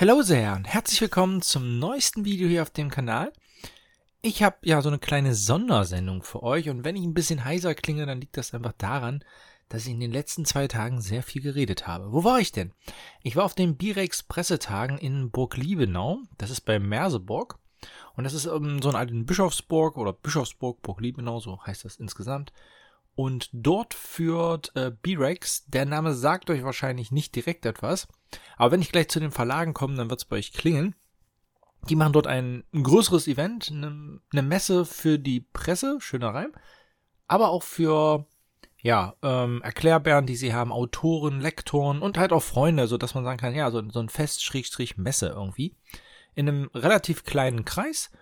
Hallo sehr und herzlich willkommen zum neuesten Video hier auf dem Kanal. Ich habe ja so eine kleine Sondersendung für euch und wenn ich ein bisschen heiser klinge, dann liegt das einfach daran, dass ich in den letzten zwei Tagen sehr viel geredet habe. Wo war ich denn? Ich war auf den Birex Pressetagen in Burg Liebenau, das ist bei Merseburg und das ist um, so eine alte Bischofsburg oder Bischofsburg, Burg Liebenau, so heißt das insgesamt. Und dort führt äh, B-Rex, der Name sagt euch wahrscheinlich nicht direkt etwas, aber wenn ich gleich zu den Verlagen komme, dann wird es bei euch klingeln. Die machen dort ein, größeres Event, eine, eine, Messe für die Presse, schöner Reim, aber auch für ja, ähm, Erklärbären, die sie haben, Autoren, Lektoren und halt auch Freunde, so dass man sagen kann, ja, so, so ein Fest-Messe irgendwie. In einem relativ kleinen Kreis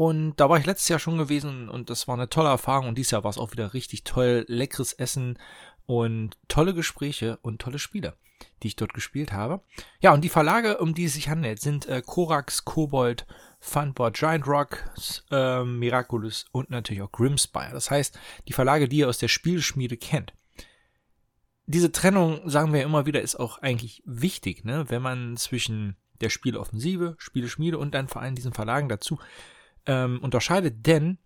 und da war ich letztes Jahr schon gewesen und das war eine tolle Erfahrung. Und dieses Jahr war es auch wieder richtig toll. Leckeres Essen und tolle Gespräche und tolle Spiele, die ich dort gespielt habe. Ja, und die Verlage, um die es sich handelt, sind äh, Korax, Kobold, Funboard, Giant Rock, äh, Miraculous und natürlich auch Grimspire. Das heißt, die Verlage, die ihr aus der Spielschmiede kennt. Diese Trennung, sagen wir immer wieder, ist auch eigentlich wichtig, ne? wenn man zwischen der Spieloffensive, Spieleschmiede und dann vor allem diesen Verlagen dazu ähm, unterscheidet, denn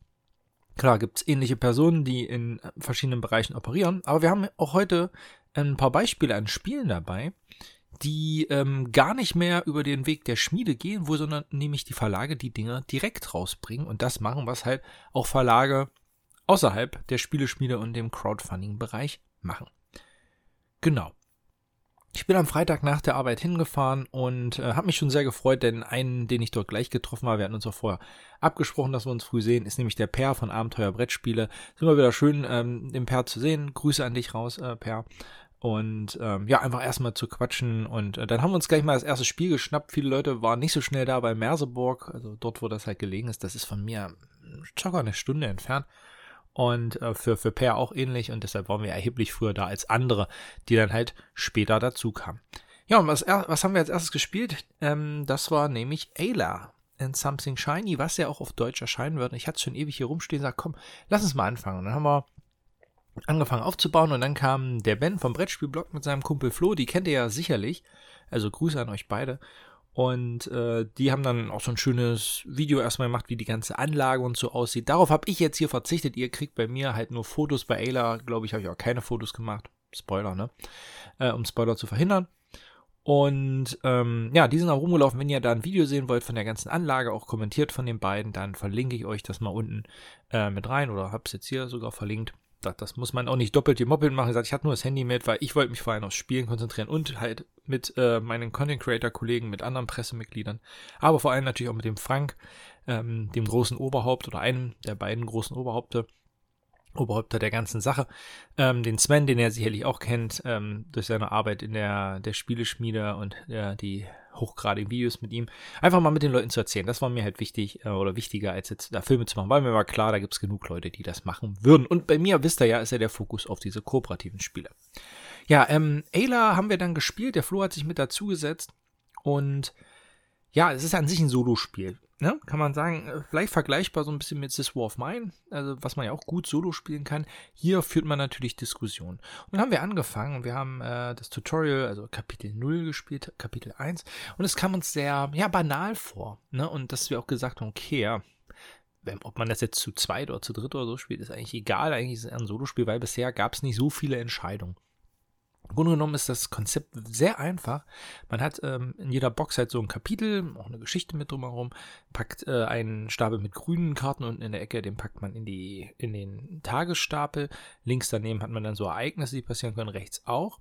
klar gibt es ähnliche Personen, die in verschiedenen Bereichen operieren, aber wir haben auch heute ein paar Beispiele an Spielen dabei, die ähm, gar nicht mehr über den Weg der Schmiede gehen, wo sondern nämlich die Verlage die Dinger direkt rausbringen und das machen, was halt auch Verlage außerhalb der Spieleschmiede und dem Crowdfunding-Bereich machen. Genau. Ich bin am Freitag nach der Arbeit hingefahren und äh, habe mich schon sehr gefreut, denn einen, den ich dort gleich getroffen habe, wir hatten uns auch vorher abgesprochen, dass wir uns früh sehen, ist nämlich der Per von Abenteuer Brettspiele. Ist immer wieder schön, ähm, den Per zu sehen. Grüße an dich raus, äh, Per. Und ähm, ja, einfach erstmal zu quatschen. Und äh, dann haben wir uns gleich mal das erste Spiel geschnappt. Viele Leute waren nicht so schnell da bei Merseburg, also dort, wo das halt gelegen ist. Das ist von mir circa eine Stunde entfernt und äh, für, für Per auch ähnlich und deshalb waren wir erheblich früher da als andere, die dann halt später dazu kamen. Ja, und was, was haben wir als erstes gespielt? Ähm, das war nämlich Ayla and Something Shiny, was ja auch auf Deutsch erscheinen wird. Ich hatte es schon ewig hier rumstehen, sag, komm, lass uns mal anfangen. Und dann haben wir angefangen aufzubauen und dann kam der Ben vom Brettspielblog mit seinem Kumpel Flo, die kennt ihr ja sicherlich. Also Grüße an euch beide. Und äh, die haben dann auch so ein schönes Video erstmal gemacht, wie die ganze Anlage und so aussieht. Darauf habe ich jetzt hier verzichtet. Ihr kriegt bei mir halt nur Fotos. Bei Ayla, glaube ich, habe ich auch keine Fotos gemacht. Spoiler, ne? Äh, um Spoiler zu verhindern. Und ähm, ja, die sind auch rumgelaufen. Wenn ihr da ein Video sehen wollt von der ganzen Anlage, auch kommentiert von den beiden, dann verlinke ich euch das mal unten äh, mit rein oder habe es jetzt hier sogar verlinkt das, das muss man auch nicht doppelt gemoppelt machen. Ich, hatte nur das Handy mit, weil ich wollte mich vor allem aufs Spielen konzentrieren und halt mit äh, meinen Content Creator Kollegen, mit anderen Pressemitgliedern, aber vor allem natürlich auch mit dem Frank, ähm, dem großen Oberhaupt oder einem der beiden großen Oberhaupte. Oberhäupter der ganzen Sache. Ähm, den Sven, den er sicherlich auch kennt, ähm, durch seine Arbeit in der, der Spieleschmiede und äh, die hochgradigen Videos mit ihm, einfach mal mit den Leuten zu erzählen. Das war mir halt wichtig äh, oder wichtiger, als jetzt da Filme zu machen, weil mir war klar, da gibt es genug Leute, die das machen würden. Und bei mir, wisst ihr ja, ist ja der Fokus auf diese kooperativen Spiele. Ja, ähm, Ayla haben wir dann gespielt, der Flo hat sich mit dazugesetzt und ja, es ist an sich ein Solospiel ne, kann man sagen, äh, vielleicht vergleichbar so ein bisschen mit This War of Mine, also was man ja auch gut solo spielen kann. Hier führt man natürlich Diskussionen. Und dann haben wir angefangen wir haben äh, das Tutorial, also Kapitel 0 gespielt, Kapitel 1. Und es kam uns sehr, ja, banal vor. Ne? Und dass wir auch gesagt haben, okay, ja, ob man das jetzt zu zweit oder zu dritt oder so spielt, ist eigentlich egal. Eigentlich ist es ein Solospiel, weil bisher gab es nicht so viele Entscheidungen. Im Grunde genommen ist das Konzept sehr einfach. Man hat ähm, in jeder Box halt so ein Kapitel, auch eine Geschichte mit drumherum, packt äh, einen Stapel mit grünen Karten unten in der Ecke, den packt man in, die, in den Tagesstapel. Links daneben hat man dann so Ereignisse, die passieren können, rechts auch.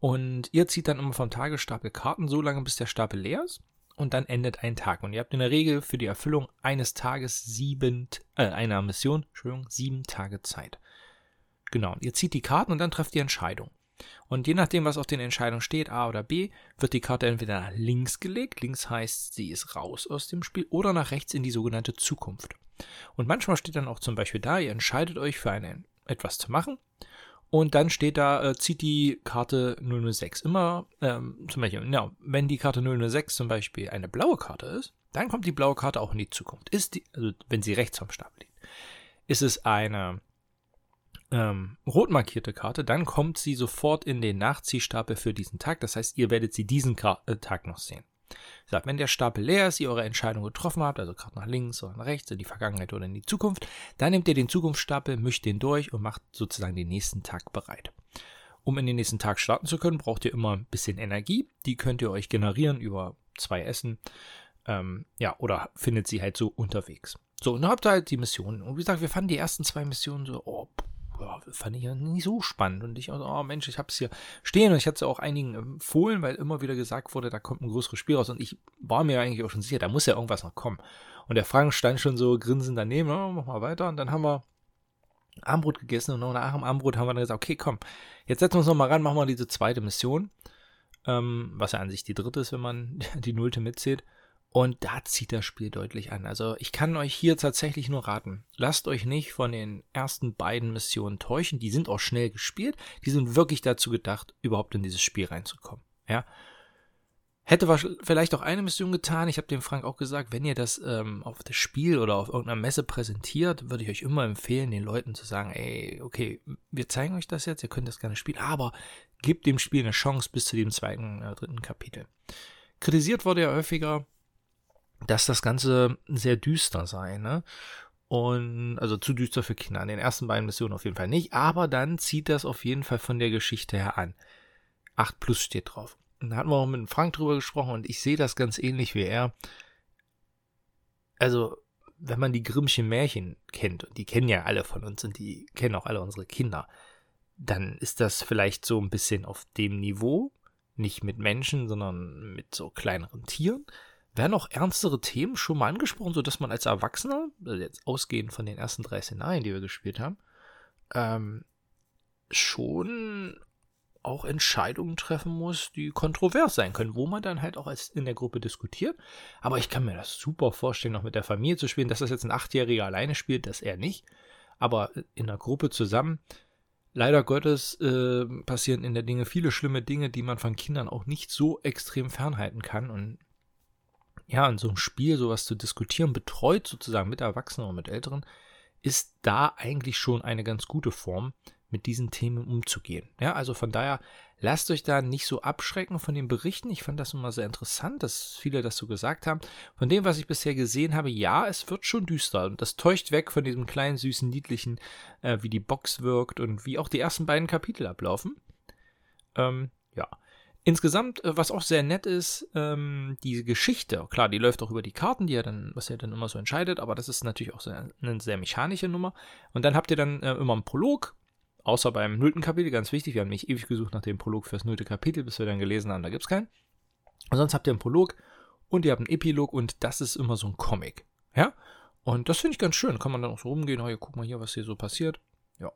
Und ihr zieht dann immer vom Tagesstapel Karten so lange, bis der Stapel leer ist. Und dann endet ein Tag. Und ihr habt in der Regel für die Erfüllung eines Tages sieben, äh, einer Mission, Entschuldigung, sieben Tage Zeit. Genau. Ihr zieht die Karten und dann trefft die Entscheidung. Und je nachdem, was auf den Entscheidungen steht, A oder B, wird die Karte entweder nach links gelegt, links heißt, sie ist raus aus dem Spiel, oder nach rechts in die sogenannte Zukunft. Und manchmal steht dann auch zum Beispiel da, ihr entscheidet euch für eine, etwas zu machen, und dann steht da, äh, zieht die Karte 006. Immer, ähm, zum Beispiel, ja, wenn die Karte 006 zum Beispiel eine blaue Karte ist, dann kommt die blaue Karte auch in die Zukunft. Ist die, also wenn sie rechts vom Stapel liegt. Ist es eine ähm, rot markierte Karte, dann kommt sie sofort in den Nachziehstapel für diesen Tag. Das heißt, ihr werdet sie diesen Ka äh, Tag noch sehen. Gesagt, wenn der Stapel leer ist, ihr eure Entscheidung getroffen habt, also gerade nach links oder nach rechts, in die Vergangenheit oder in die Zukunft, dann nehmt ihr den Zukunftsstapel, mischt den durch und macht sozusagen den nächsten Tag bereit. Um in den nächsten Tag starten zu können, braucht ihr immer ein bisschen Energie. Die könnt ihr euch generieren über zwei Essen. Ähm, ja, oder findet sie halt so unterwegs. So, und dann habt ihr halt die Missionen. Und wie gesagt, wir fanden die ersten zwei Missionen so, oh, ja, fand ich ja nicht so spannend. Und ich, oh Mensch, ich hab's hier stehen und ich hatte es auch einigen empfohlen, weil immer wieder gesagt wurde, da kommt ein größeres Spiel raus. Und ich war mir eigentlich auch schon sicher, da muss ja irgendwas noch kommen. Und der Frank stand schon so grinsend daneben, oh, mach mal weiter. Und dann haben wir Armbrot gegessen und nach dem Armbrot haben wir dann gesagt, okay, komm, jetzt setzen wir uns noch mal ran, machen wir diese zweite Mission, ähm, was ja an sich die dritte ist, wenn man die nullte mitzählt. Und da zieht das Spiel deutlich an. Also ich kann euch hier tatsächlich nur raten, lasst euch nicht von den ersten beiden Missionen täuschen. Die sind auch schnell gespielt. Die sind wirklich dazu gedacht, überhaupt in dieses Spiel reinzukommen. Ja, Hätte vielleicht auch eine Mission getan. Ich habe dem Frank auch gesagt, wenn ihr das ähm, auf das Spiel oder auf irgendeiner Messe präsentiert, würde ich euch immer empfehlen, den Leuten zu sagen, ey, okay, wir zeigen euch das jetzt, ihr könnt das gerne spielen, aber gebt dem Spiel eine Chance bis zu dem zweiten, äh, dritten Kapitel. Kritisiert wurde ja häufiger, dass das Ganze sehr düster sei, ne? Und also zu düster für Kinder. An den ersten beiden Missionen auf jeden Fall nicht, aber dann zieht das auf jeden Fall von der Geschichte her an. 8 plus steht drauf. Da hatten wir auch mit Frank drüber gesprochen und ich sehe das ganz ähnlich wie er. Also, wenn man die Grimmschen Märchen kennt, und die kennen ja alle von uns und die kennen auch alle unsere Kinder, dann ist das vielleicht so ein bisschen auf dem Niveau, nicht mit Menschen, sondern mit so kleineren Tieren. Werden auch ernstere Themen schon mal angesprochen, sodass man als Erwachsener, also jetzt ausgehend von den ersten drei Szenarien, die wir gespielt haben, ähm, schon auch Entscheidungen treffen muss, die kontrovers sein können, wo man dann halt auch als in der Gruppe diskutiert. Aber ich kann mir das super vorstellen, noch mit der Familie zu spielen. Dass das jetzt ein Achtjähriger alleine spielt, das eher nicht. Aber in der Gruppe zusammen, leider Gottes, äh, passieren in der Dinge viele schlimme Dinge, die man von Kindern auch nicht so extrem fernhalten kann. Und ja, in so einem Spiel sowas zu diskutieren, betreut sozusagen mit Erwachsenen und mit Älteren, ist da eigentlich schon eine ganz gute Form, mit diesen Themen umzugehen. Ja, also von daher lasst euch da nicht so abschrecken von den Berichten. Ich fand das immer sehr interessant, dass viele das so gesagt haben. Von dem, was ich bisher gesehen habe, ja, es wird schon düster und das täuscht weg von diesem kleinen, süßen, niedlichen, äh, wie die Box wirkt und wie auch die ersten beiden Kapitel ablaufen. Ähm, ja. Insgesamt, äh, was auch sehr nett ist, ähm, diese Geschichte, klar, die läuft auch über die Karten, die ja dann, was ja dann immer so entscheidet, aber das ist natürlich auch sehr, eine sehr mechanische Nummer. Und dann habt ihr dann äh, immer einen Prolog, Außer beim nullten Kapitel, ganz wichtig, wir haben nicht ewig gesucht nach dem Prolog fürs nullte Kapitel, bis wir dann gelesen haben, da gibt es keinen. Und sonst habt ihr einen Prolog und ihr habt einen Epilog und das ist immer so ein Comic. Ja? Und das finde ich ganz schön. Kann man dann auch so rumgehen, oh, hier, guck mal hier, was hier so passiert. Ja.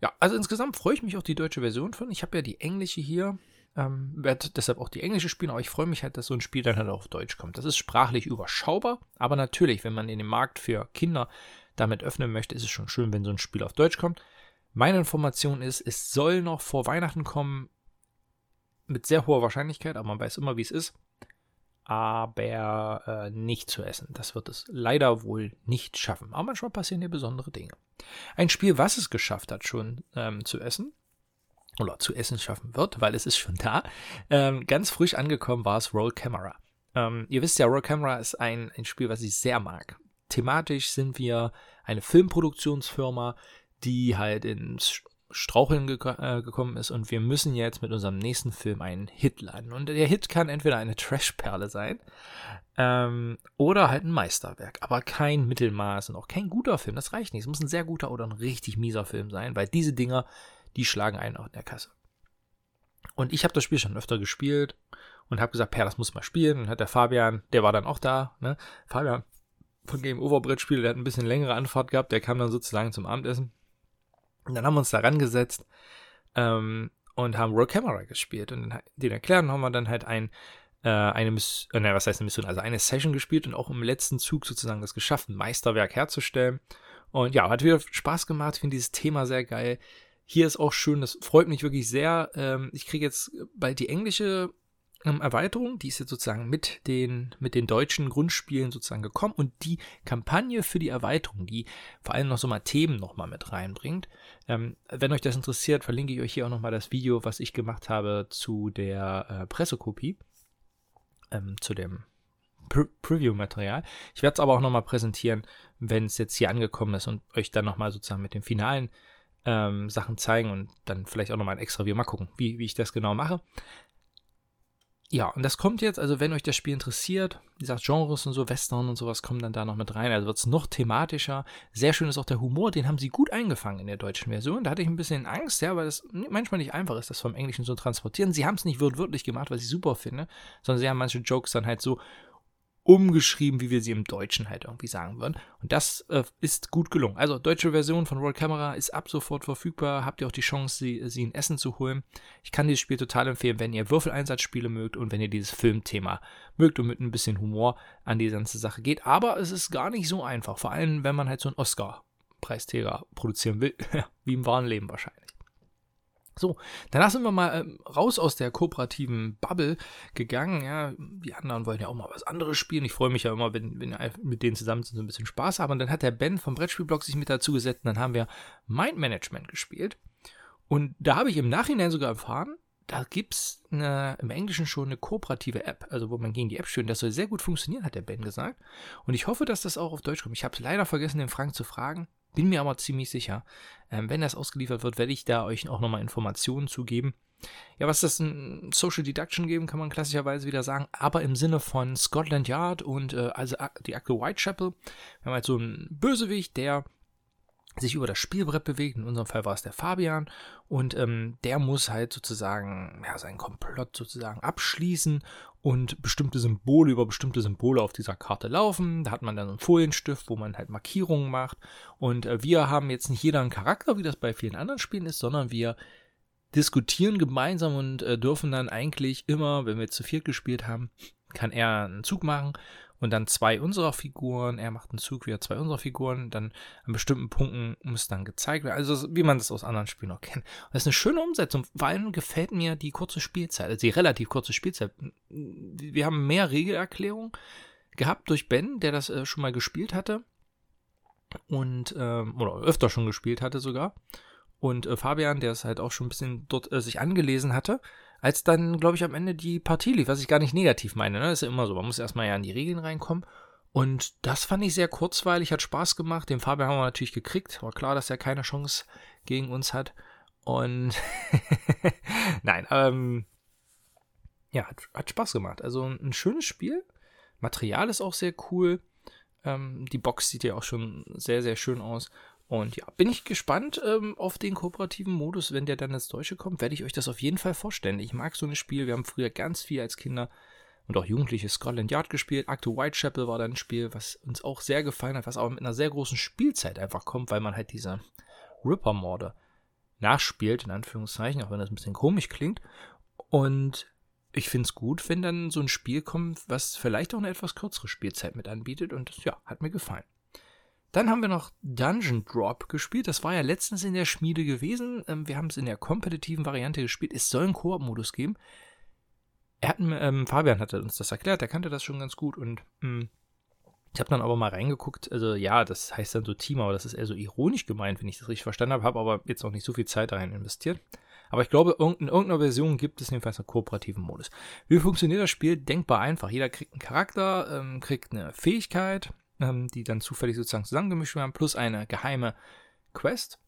Ja, also insgesamt freue ich mich auch die deutsche Version von. Ich habe ja die englische hier, ähm, werde deshalb auch die englische spielen, aber ich freue mich halt, dass so ein Spiel dann halt auf Deutsch kommt. Das ist sprachlich überschaubar, aber natürlich, wenn man in den Markt für Kinder damit öffnen möchte, ist es schon schön, wenn so ein Spiel auf Deutsch kommt. Meine Information ist, es soll noch vor Weihnachten kommen, mit sehr hoher Wahrscheinlichkeit, aber man weiß immer, wie es ist. Aber äh, nicht zu essen. Das wird es leider wohl nicht schaffen. Aber manchmal passieren hier besondere Dinge. Ein Spiel, was es geschafft hat, schon ähm, zu essen, oder zu essen schaffen wird, weil es ist schon da. Ähm, ganz frisch angekommen war es Roll Camera. Ähm, ihr wisst ja, Roll Camera ist ein, ein Spiel, was ich sehr mag. Thematisch sind wir eine Filmproduktionsfirma, die halt ins Straucheln gek äh, gekommen ist und wir müssen jetzt mit unserem nächsten Film einen Hit landen. Und der Hit kann entweder eine Trashperle sein ähm, oder halt ein Meisterwerk, aber kein Mittelmaß und auch kein guter Film. Das reicht nicht. Es muss ein sehr guter oder ein richtig mieser Film sein, weil diese Dinger, die schlagen einen auch in der Kasse. Und ich habe das Spiel schon öfter gespielt und habe gesagt, Per, das muss mal spielen. Und hat der Fabian, der war dann auch da, ne? Fabian von Game Over Brettspiel, der hat ein bisschen längere Anfahrt gehabt, der kam dann sozusagen zum Abendessen. Und dann haben wir uns da rangesetzt ähm, und haben Roll Camera gespielt. Und den erklären haben wir dann halt ein, äh, eine Mission, äh, was heißt eine Mission, also eine Session gespielt und auch im letzten Zug sozusagen das geschafft, ein Meisterwerk herzustellen. Und ja, hat wieder Spaß gemacht, finde dieses Thema sehr geil. Hier ist auch schön, das freut mich wirklich sehr. Ähm, ich kriege jetzt bald die englische ähm, Erweiterung, die ist jetzt sozusagen mit den, mit den deutschen Grundspielen sozusagen gekommen und die Kampagne für die Erweiterung, die vor allem noch so mal Themen nochmal mit reinbringt. Ähm, wenn euch das interessiert, verlinke ich euch hier auch nochmal das Video, was ich gemacht habe zu der äh, Pressekopie. ähm, zu dem Pre Preview-Material. Ich werde es aber auch nochmal präsentieren, wenn es jetzt hier angekommen ist und euch dann nochmal sozusagen mit den finalen ähm, Sachen zeigen und dann vielleicht auch nochmal ein extra Video. Mal gucken, wie, wie ich das genau mache. Ja, und das kommt jetzt, also wenn euch das Spiel interessiert, wie gesagt, Genres und so, Western und sowas kommen dann da noch mit rein. Also wird es noch thematischer. Sehr schön ist auch der Humor, den haben sie gut eingefangen in der deutschen Version. Da hatte ich ein bisschen Angst, ja, weil das manchmal nicht einfach ist, das vom Englischen so transportieren. Sie haben es nicht wörtlich gemacht, was ich super finde, sondern sie haben manche Jokes dann halt so umgeschrieben, wie wir sie im Deutschen halt irgendwie sagen würden. Und das äh, ist gut gelungen. Also, deutsche Version von World Camera ist ab sofort verfügbar. Habt ihr auch die Chance, sie, sie in Essen zu holen. Ich kann dieses Spiel total empfehlen, wenn ihr Würfeleinsatzspiele mögt und wenn ihr dieses Filmthema mögt und mit ein bisschen Humor an die ganze Sache geht. Aber es ist gar nicht so einfach. Vor allem, wenn man halt so einen Oscar-Preisträger produzieren will. wie im wahren Leben wahrscheinlich. So, danach sind wir mal ähm, raus aus der kooperativen Bubble gegangen. Ja, die anderen wollen ja auch mal was anderes spielen. Ich freue mich ja immer, wenn, wenn wir mit denen zusammen so ein bisschen Spaß haben. Und dann hat der Ben vom Brettspielblog sich mit dazu gesetzt und dann haben wir Mind Management gespielt. Und da habe ich im Nachhinein sogar erfahren, da gibt es im Englischen schon eine kooperative App, also wo man gegen die App spielt. Das soll sehr gut funktionieren, hat der Ben gesagt. Und ich hoffe, dass das auch auf Deutsch kommt. Ich habe es leider vergessen, den Frank zu fragen. Bin mir aber ziemlich sicher. Ähm, wenn das ausgeliefert wird, werde ich da euch auch nochmal Informationen zugeben. Ja, was das ein Social Deduction geben, kann man klassischerweise wieder sagen, aber im Sinne von Scotland Yard und äh, also die Akte Whitechapel. Wir haben halt so einen Bösewicht, der sich über das Spielbrett bewegt. In unserem Fall war es der Fabian. Und ähm, der muss halt sozusagen ja, seinen Komplott sozusagen abschließen und bestimmte Symbole über bestimmte Symbole auf dieser Karte laufen. Da hat man dann einen Folienstift, wo man halt Markierungen macht. Und äh, wir haben jetzt nicht jeder einen Charakter, wie das bei vielen anderen Spielen ist, sondern wir diskutieren gemeinsam und äh, dürfen dann eigentlich immer, wenn wir zu viert gespielt haben, kann er einen Zug machen und dann zwei unserer Figuren, er macht einen Zug, wieder zwei unserer Figuren, dann an bestimmten Punkten muss dann gezeigt werden, also wie man das aus anderen Spielen auch kennt. Und das ist eine schöne Umsetzung, vor allem gefällt mir die kurze Spielzeit, also die relativ kurze Spielzeit. Wir haben mehr Regelerklärung gehabt durch Ben, der das äh, schon mal gespielt hatte und ähm, oder öfter schon gespielt hatte sogar und äh, Fabian, der es halt auch schon ein bisschen dort äh, sich angelesen hatte als dann, glaube ich, am Ende die Partie lief, was ich gar nicht negativ meine. Ne? Das ist ja immer so, man muss erstmal ja in die Regeln reinkommen. Und das fand ich sehr kurzweilig, hat Spaß gemacht. Den Fabian haben wir natürlich gekriegt. War klar, dass er keine Chance gegen uns hat. Und nein, ähm, ja, hat, hat, Spaß gemacht. Also ein schönes Spiel. Material ist auch sehr cool. Ähm, die Box sieht ja auch schon sehr, sehr schön aus. Und ja, bin ich gespannt ähm, auf den kooperativen Modus. Wenn der dann ins Deutsche kommt, werde ich euch das auf jeden Fall vorstellen. Ich mag so ein Spiel. Wir haben früher ganz viel als Kinder und auch Jugendliche Scotland Yard gespielt. Acto Whitechapel war dann ein Spiel, was uns auch sehr gefallen hat, was aber mit einer sehr großen Spielzeit einfach kommt, weil man halt diese Ripper-Morde nachspielt, in Anführungszeichen, auch wenn das ein bisschen komisch klingt. Und ich finde es gut, wenn dann so ein Spiel kommt, was vielleicht auch eine etwas kürzere Spielzeit mit anbietet. Und das, ja, hat mir gefallen. Dann haben wir noch Dungeon Drop gespielt. Das war ja letztens in der Schmiede gewesen. Ähm, wir haben es in der kompetitiven Variante gespielt. Es soll einen Koop-Modus geben. Hat, ähm, Fabian hatte uns das erklärt, er kannte das schon ganz gut und mh, hm, ich habe dann aber mal reingeguckt. Also ja, das heißt dann so Team, aber das ist eher so ironisch gemeint, wenn ich das richtig verstanden habe. Habe aber jetzt auch nicht so viel Zeit rein investiert. Aber ich glaube, in irgendeiner Version gibt es jedenfalls einen kooperativen Modus. Wie funktioniert das Spiel? Denkbar einfach. Jeder kriegt einen Charakter, ähm, kriegt eine Fähigkeit, ähm, die dann zufällig sozusagen zusammengemischt werden, plus eine geheime Quest.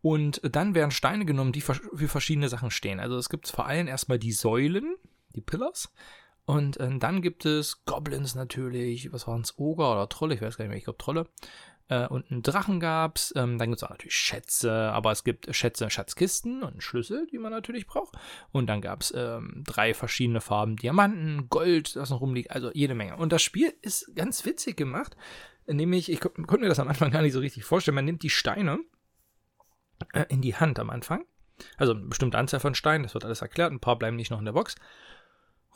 Und dann werden Steine genommen, die für verschiedene Sachen stehen. Also es gibt vor allem erstmal die Säulen, die Pillars. Und äh, dann gibt es Goblins natürlich, was waren es, Oger oder Trolle, ich weiß gar nicht mehr, ich glaube Trolle. Äh, und einen Drachen gab's. Ähm, dann gibt es auch natürlich Schätze, aber es gibt Schätze, Schatzkisten und Schlüssel, die man natürlich braucht. Und dann gab es ähm, drei verschiedene Farben Diamanten, Gold, das noch rumliegt, also jede Menge. Und das Spiel ist ganz witzig gemacht, nämlich, ich konnte mir das am Anfang gar nicht so richtig vorstellen, man nimmt die Steine äh, in die Hand am Anfang. Also eine bestimmte Anzahl von Steinen, das wird alles erklärt, ein paar bleiben nicht noch in der Box.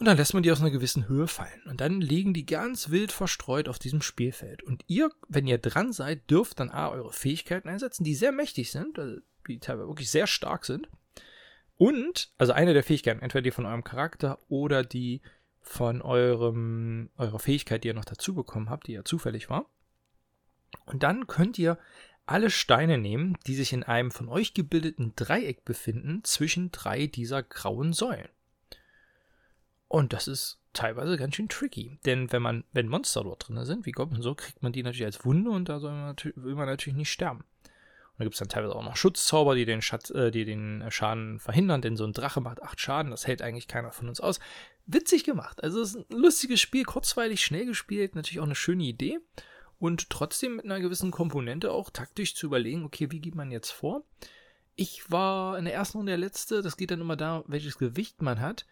Und dann lässt man die aus einer gewissen Höhe fallen. Und dann liegen die ganz wild verstreut auf diesem Spielfeld. Und ihr, wenn ihr dran seid, dürft dann A, eure Fähigkeiten einsetzen, die sehr mächtig sind, also die teilweise wirklich sehr stark sind. Und, also eine der Fähigkeiten, entweder die von eurem Charakter oder die von eurem, eurer Fähigkeit, die ihr noch dazu bekommen habt, die ja zufällig war. Und dann könnt ihr alle Steine nehmen, die sich in einem von euch gebildeten Dreieck befinden, zwischen drei dieser grauen Säulen. Und das ist teilweise ganz schön tricky. Denn wenn man, wenn Monster dort drin sind, wie Goblin so, kriegt man die natürlich als Wunde und da soll man will man natürlich nicht sterben. Und da gibt es dann teilweise auch noch Schutzzauber, die den, Schatz, äh, die den Schaden verhindern, denn so ein Drache macht 8 Schaden, das hält eigentlich keiner von uns aus. Witzig gemacht. Also es ist ein lustiges Spiel, kurzweilig, schnell gespielt, natürlich auch eine schöne Idee. Und trotzdem mit einer gewissen Komponente auch taktisch zu überlegen, okay, wie geht man jetzt vor? Ich war in der ersten Runde der Letzte, das geht dann immer da, welches Gewicht man hat.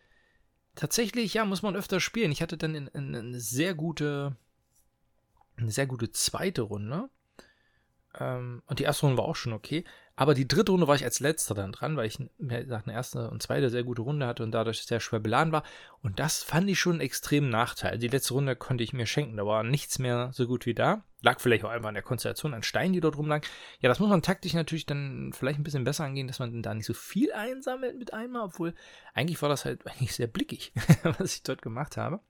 Tatsächlich, ja, muss man öfter spielen. Ich hatte dann in, in, eine sehr gute, eine sehr gute zweite Runde. Ähm, und die erste Runde war auch schon okay. Aber die dritte Runde war ich als letzter dann dran, weil ich mir gesagt, eine erste und zweite sehr gute Runde hatte und dadurch sehr schwer beladen war. Und das fand ich schon einen extremen Nachteil. Die letzte Runde konnte ich mir schenken. Da war nichts mehr so gut wie da. Lag vielleicht auch einfach an der Konstellation an Steinen, die dort rumlagen. Ja, das muss man taktisch natürlich dann vielleicht ein bisschen besser angehen, dass man da nicht so viel einsammelt mit einmal, obwohl eigentlich war das halt eigentlich sehr blickig, was ich dort gemacht habe.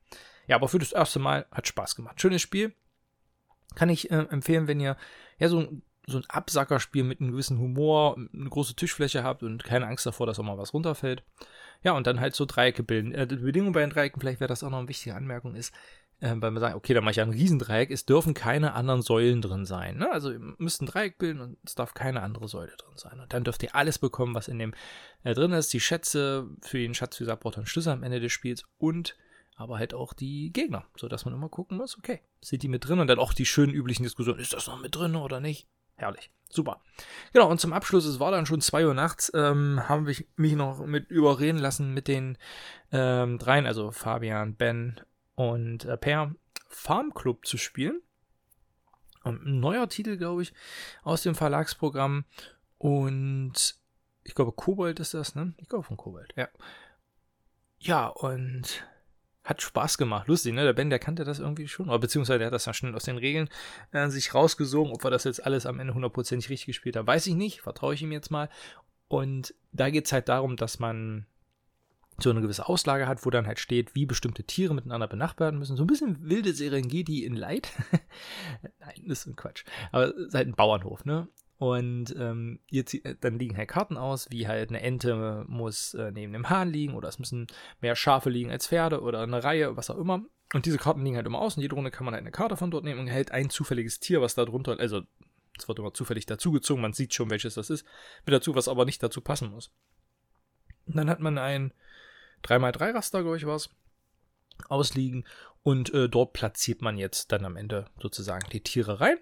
Ja, aber für das erste Mal hat Spaß gemacht. Schönes Spiel. Kann ich äh, empfehlen, wenn ihr ja so, so ein Absackerspiel mit einem gewissen Humor, eine große Tischfläche habt und keine Angst davor, dass auch mal was runterfällt. Ja, und dann halt so Dreiecke bilden. Äh, die Bedingung bei den Dreiecken, vielleicht wäre das auch noch eine wichtige Anmerkung, ist, äh, weil man sagt, okay, da mache ich ein Riesendreieck, es dürfen keine anderen Säulen drin sein. Ne? Also ihr müsst ein Dreieck bilden und es darf keine andere Säule drin sein. Und dann dürft ihr alles bekommen, was in dem äh, drin ist. Die Schätze für den Schatz, wie gesagt, braucht Schlüssel am Ende des Spiels und aber halt auch die Gegner, sodass man immer gucken muss, okay, sind die mit drin und dann auch die schönen üblichen Diskussionen, ist das noch mit drin oder nicht? Herrlich. Super. Genau, und zum Abschluss, es war dann schon 2 Uhr nachts, ähm, haben wir mich noch mit überreden lassen mit den ähm, dreien, also Fabian, Ben und äh, Per, Farm Club zu spielen. Und ein neuer Titel, glaube ich, aus dem Verlagsprogramm. Und ich glaube, Kobold ist das, ne? Ich glaube von Kobold, ja. Ja, und hat Spaß gemacht. Lustig, ne? Der Ben, der kannte das irgendwie schon. Oder beziehungsweise der hat das dann schnell aus den Regeln äh, sich rausgesogen. Ob wir das jetzt alles am Ende hundertprozentig richtig gespielt haben, weiß ich nicht. Vertraue ich ihm jetzt mal. Und da geht es halt darum, dass man so eine gewisse Auslage hat, wo dann halt steht, wie bestimmte Tiere miteinander benachbart müssen. So ein bisschen wilde Serengeti in Light. Nein, das ist ein Quatsch. Aber es ist halt ein Bauernhof, ne? Und ähm, jetzt, äh, dann liegen halt Karten aus, wie halt eine Ente muss äh, neben dem Hahn liegen oder es müssen mehr Schafe liegen als Pferde oder eine Reihe, was auch immer. Und diese Karten liegen halt immer aus und jede Runde kann man halt eine Karte von dort nehmen und hält ein zufälliges Tier, was da drunter, also es wird immer zufällig dazugezogen, man sieht schon, welches das ist, mit dazu, was aber nicht dazu passen muss. Und dann hat man ein 3x3 Raster, glaube ich, was ausliegen und äh, dort platziert man jetzt dann am Ende sozusagen die Tiere rein.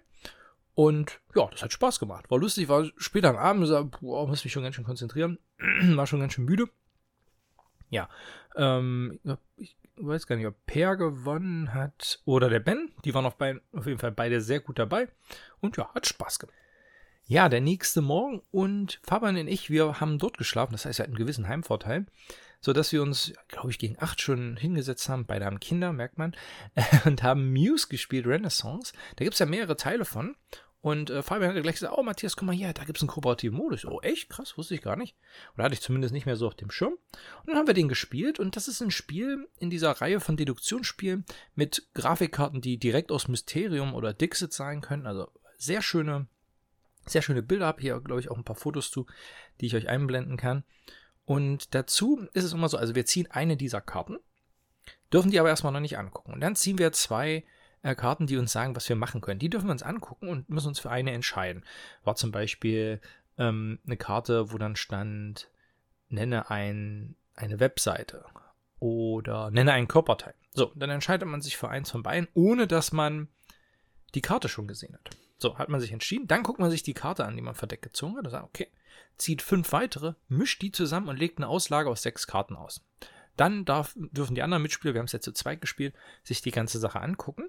Und ja, das hat Spaß gemacht. War lustig, war später am Abend, so, boah, muss mich schon ganz schön konzentrieren. war schon ganz schön müde. Ja, ähm, ich weiß gar nicht, ob Per gewonnen hat oder der Ben. Die waren auf, beid, auf jeden Fall beide sehr gut dabei. Und ja, hat Spaß gemacht. Ja, der nächste Morgen und Fabian und ich, wir haben dort geschlafen. Das heißt, er hat einen gewissen Heimvorteil so dass wir uns, glaube ich, gegen acht schon hingesetzt haben. Beide haben Kinder, merkt man, und haben Muse gespielt, Renaissance. Da gibt es ja mehrere Teile von. Und äh, Fabian hat gleich gesagt, oh Matthias, guck mal hier, da gibt es einen kooperativen Modus. Oh, echt? Krass, wusste ich gar nicht. Oder hatte ich zumindest nicht mehr so auf dem Schirm. Und dann haben wir den gespielt und das ist ein Spiel in dieser Reihe von Deduktionsspielen mit Grafikkarten, die direkt aus Mysterium oder Dixit sein können. Also sehr schöne, sehr schöne Bilder. Habe hier, glaube ich, auch ein paar Fotos zu, die ich euch einblenden kann. Und dazu ist es immer so, also wir ziehen eine dieser Karten, dürfen die aber erstmal noch nicht angucken. Und dann ziehen wir zwei äh, Karten, die uns sagen, was wir machen können. Die dürfen wir uns angucken und müssen uns für eine entscheiden. War zum Beispiel ähm, eine Karte, wo dann stand, nenne ein, eine Webseite oder nenne einen Körperteil. So, dann entscheidet man sich für eins von beiden, ohne dass man die Karte schon gesehen hat. So, hat man sich entschieden. Dann guckt man sich die Karte an, die man verdeckt gezogen hat und sagt, okay, zieht fünf weitere, mischt die zusammen und legt eine Auslage aus sechs Karten aus. Dann darf, dürfen die anderen Mitspieler, wir haben es jetzt zu zweit gespielt, sich die ganze Sache angucken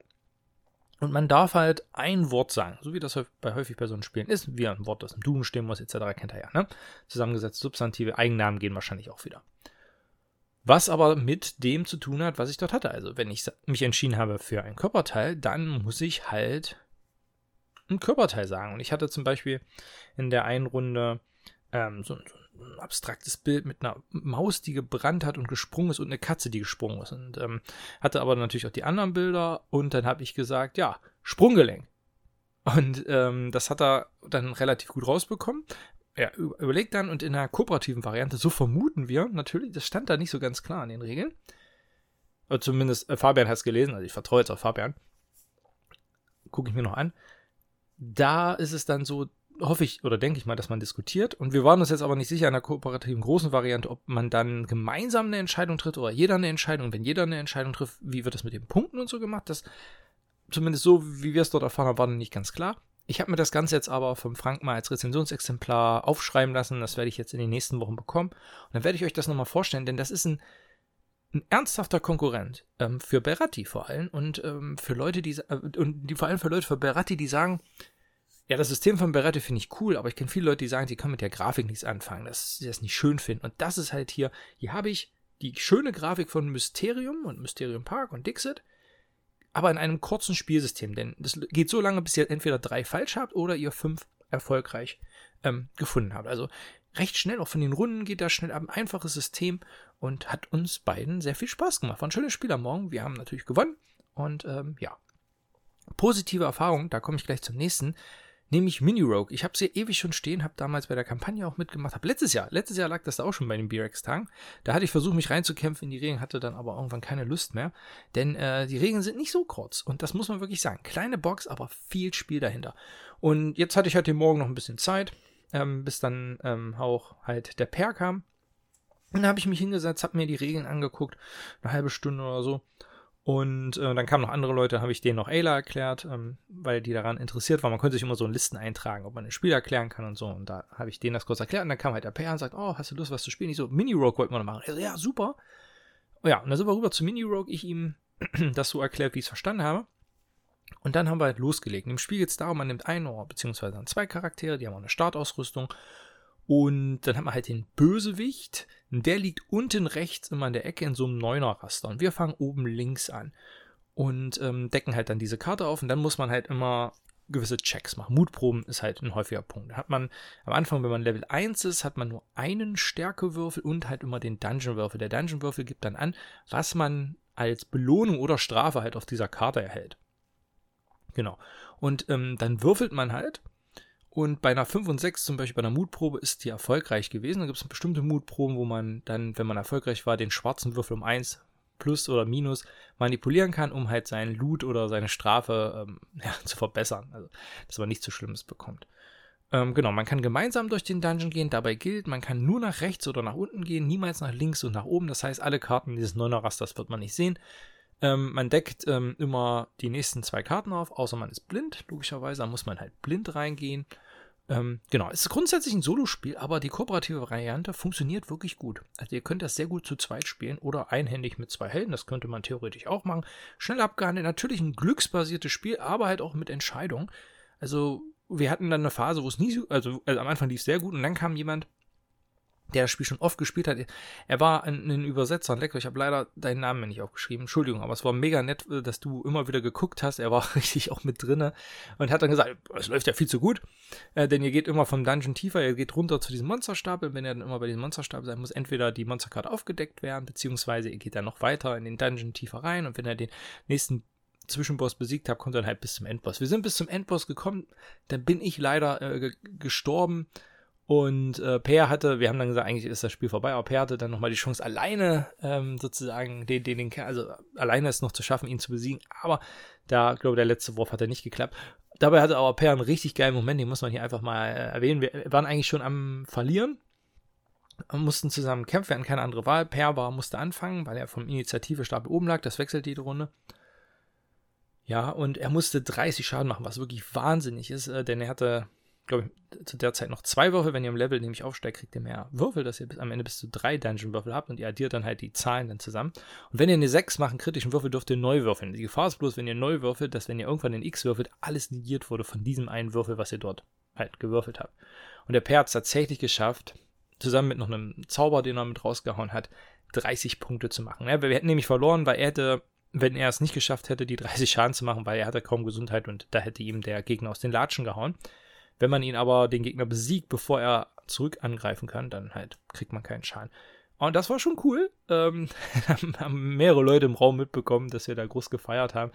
und man darf halt ein Wort sagen, so wie das bei häufig bei so einem Spielen ist, wie ein Wort, das im Duden stehen muss, etc., kennt er ja, ne? Zusammengesetzte Substantive, Eigennamen gehen wahrscheinlich auch wieder. Was aber mit dem zu tun hat, was ich dort hatte. Also, wenn ich mich entschieden habe für ein Körperteil, dann muss ich halt ein Körperteil sagen. Und ich hatte zum Beispiel in der einen Runde ähm, so, so, ein abstraktes Bild mit einer Maus, die gebrannt hat und gesprungen ist und eine Katze, die gesprungen ist. Und ähm, hatte aber natürlich auch die anderen Bilder und dann habe ich gesagt, ja, Sprunggelenk. Und ähm, das hat er dann relativ gut rausbekommen. Er überlegt dann und in einer kooperativen Variante, so vermuten wir natürlich, das stand da nicht so ganz klar in den Regeln, Oder zumindest äh, Fabian hat es gelesen, also ich vertraue jetzt auf Fabian. Gucke ich mir noch an. Da ist es dann so, hoffe ich oder denke ich mal, dass man diskutiert. Und wir waren uns jetzt aber nicht sicher an der kooperativen großen Variante, ob man dann gemeinsam eine Entscheidung tritt oder jeder eine Entscheidung. Und wenn jeder eine Entscheidung trifft, wie wird das mit den Punkten und so gemacht? Das zumindest so, wie wir es dort erfahren haben, war noch nicht ganz klar. Ich habe mir das Ganze jetzt aber vom Frank mal als Rezensionsexemplar aufschreiben lassen. Das werde ich jetzt in den nächsten Wochen bekommen. Und dann werde ich euch das nochmal vorstellen, denn das ist ein, ein ernsthafter Konkurrent ähm, für Beratti vor allem und ähm, für Leute, die äh, und die vor allem für Leute für Beratti, die sagen, ja, das System von Beratti finde ich cool, aber ich kenne viele Leute, die sagen, die können mit der Grafik nichts anfangen, dass sie das nicht schön finden. Und das ist halt hier, hier habe ich die schöne Grafik von Mysterium und Mysterium Park und Dixit, aber in einem kurzen Spielsystem, denn das geht so lange, bis ihr entweder drei falsch habt oder ihr fünf erfolgreich ähm, gefunden habt. Also recht schnell, auch von den Runden geht das schnell ab, ein einfaches System und hat uns beiden sehr viel Spaß gemacht. War ein schönes Spiel am Morgen, wir haben natürlich gewonnen und ähm, ja. Positive Erfahrung, da komme ich gleich zum nächsten nämlich Mini Rogue. Ich habe sie ewig schon stehen, habe damals bei der Kampagne auch mitgemacht, habe letztes Jahr, letztes Jahr lag das da auch schon bei den B-Rex-Tagen. Da hatte ich versucht, mich reinzukämpfen in die Regeln, hatte dann aber irgendwann keine Lust mehr, denn äh, die Regeln sind nicht so kurz und das muss man wirklich sagen. Kleine Box, aber viel Spiel dahinter. Und jetzt hatte ich heute Morgen noch ein bisschen Zeit, ähm, bis dann ähm, auch halt der Pair kam. Und dann habe ich mich hingesetzt, habe mir die Regeln angeguckt, eine halbe Stunde oder so und äh, dann kamen noch andere Leute, habe ich denen noch Ayla erklärt, ähm, weil die daran interessiert waren. Man konnte sich immer so in Listen eintragen, ob man ein Spiel erklären kann und so. Und da habe ich denen das kurz erklärt. Und dann kam halt der PR und sagt, oh, hast du Lust, was zu spielen? Ich so, Mini-Rogue wollten wir noch machen. so, ja, super. Ja, und dann sind wir rüber zu Mini-Rogue. Ich ihm das so erklärt, wie ich es verstanden habe. Und dann haben wir halt losgelegt. Im Spiel geht es darum, man nimmt ein oder beziehungsweise dann zwei Charaktere, die haben auch eine Startausrüstung und dann hat man halt den Bösewicht. Der liegt unten rechts immer in der Ecke in so einem Neuner-Raster. Und wir fangen oben links an. Und ähm, decken halt dann diese Karte auf. Und dann muss man halt immer gewisse Checks machen. Mutproben ist halt ein häufiger Punkt. Hat man am Anfang, wenn man Level 1 ist, hat man nur einen Stärkewürfel und halt immer den Dungeon-Würfel. Der Dungeon-Würfel gibt dann an, was man als Belohnung oder Strafe halt auf dieser Karte erhält. Genau. Und ähm, dann würfelt man halt und bei einer 5 und 6, zum Beispiel bei einer Mutprobe, ist die erfolgreich gewesen. Da gibt es bestimmte Mutproben, wo man dann, wenn man erfolgreich war, den schwarzen Würfel um 1 plus oder minus manipulieren kann, um halt seinen Loot oder seine Strafe ähm, ja, zu verbessern. Also, dass man nichts zu Schlimmes bekommt. Ähm, genau, man kann gemeinsam durch den Dungeon gehen. Dabei gilt, man kann nur nach rechts oder nach unten gehen, niemals nach links und nach oben. Das heißt, alle Karten dieses 9er Rasters wird man nicht sehen. Ähm, man deckt ähm, immer die nächsten zwei Karten auf, außer man ist blind, logischerweise. Da muss man halt blind reingehen. Ähm, genau, es ist grundsätzlich ein Solospiel, aber die kooperative Variante funktioniert wirklich gut. Also ihr könnt das sehr gut zu zweit spielen oder einhändig mit zwei Helden, das könnte man theoretisch auch machen. Schnell abgehandelt, natürlich ein glücksbasiertes Spiel, aber halt auch mit Entscheidung. Also wir hatten dann eine Phase, wo es nie so, also, also am Anfang lief es sehr gut und dann kam jemand, der das Spiel schon oft gespielt hat. Er war ein, ein Übersetzer, ein Lecker. Ich habe leider deinen Namen nicht aufgeschrieben. Entschuldigung, aber es war mega nett, äh, dass du immer wieder geguckt hast. Er war richtig auch mit drinne und hat dann gesagt, es läuft ja viel zu gut, äh, denn ihr geht immer vom Dungeon tiefer, ihr geht runter zu diesem Monsterstapel. Wenn ihr dann immer bei diesem Monsterstapel seid, muss entweder die Monsterkarte aufgedeckt werden, beziehungsweise ihr geht dann noch weiter in den Dungeon tiefer rein und wenn ihr den nächsten Zwischenboss besiegt habt, kommt dann halt bis zum Endboss. Wir sind bis zum Endboss gekommen, dann bin ich leider äh, gestorben und äh, Per hatte, wir haben dann gesagt, eigentlich ist das Spiel vorbei, aber Per hatte dann nochmal die Chance, alleine ähm, sozusagen den, den, den, also alleine es noch zu schaffen, ihn zu besiegen. Aber da, glaube ich, der letzte Wurf hat er nicht geklappt. Dabei hatte aber Per einen richtig geilen Moment, den muss man hier einfach mal äh, erwähnen. Wir waren eigentlich schon am Verlieren, mussten zusammen kämpfen, wir hatten keine andere Wahl. Per war, musste anfangen, weil er vom Initiative-Stab oben lag, das wechselt jede Runde. Ja, und er musste 30 Schaden machen, was wirklich wahnsinnig ist, äh, denn er hatte glaube ich, zu der Zeit noch zwei Würfel. Wenn ihr im Level nämlich aufsteigt, kriegt ihr mehr Würfel, dass ihr bis, am Ende bis zu drei Dungeon-Würfel habt und ihr addiert dann halt die Zahlen dann zusammen. Und wenn ihr eine 6 macht, einen kritischen Würfel, dürft ihr neu würfeln. Die Gefahr ist bloß, wenn ihr neu würfelt, dass wenn ihr irgendwann den X würfelt, alles negiert wurde von diesem einen Würfel, was ihr dort halt gewürfelt habt. Und der Per hat es tatsächlich geschafft, zusammen mit noch einem Zauber, den er mit rausgehauen hat, 30 Punkte zu machen. Ja, wir hätten nämlich verloren, weil er hätte wenn er es nicht geschafft hätte, die 30 Schaden zu machen, weil er hatte kaum Gesundheit und da hätte ihm der Gegner aus den Latschen gehauen. Wenn man ihn aber den Gegner besiegt, bevor er zurück angreifen kann, dann halt kriegt man keinen Schaden. Und das war schon cool. Ähm, haben mehrere Leute im Raum mitbekommen, dass wir da groß gefeiert haben.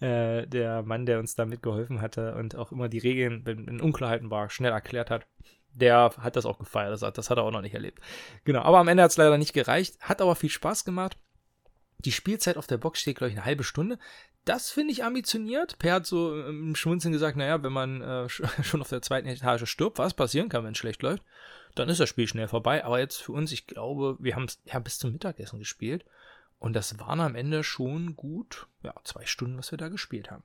Äh, der Mann, der uns da mitgeholfen hatte und auch immer die Regeln, wenn, wenn Unklarheiten war, schnell erklärt hat, der hat das auch gefeiert. Das, das hat er auch noch nicht erlebt. Genau, aber am Ende hat es leider nicht gereicht. Hat aber viel Spaß gemacht. Die Spielzeit auf der Box steht, glaube ich, eine halbe Stunde. Das finde ich ambitioniert. Per hat so im Schmunzeln gesagt, naja, wenn man äh, schon auf der zweiten Etage stirbt, was passieren kann, wenn es schlecht läuft, dann ist das Spiel schnell vorbei. Aber jetzt für uns, ich glaube, wir haben es ja bis zum Mittagessen gespielt. Und das waren am Ende schon gut, ja, zwei Stunden, was wir da gespielt haben.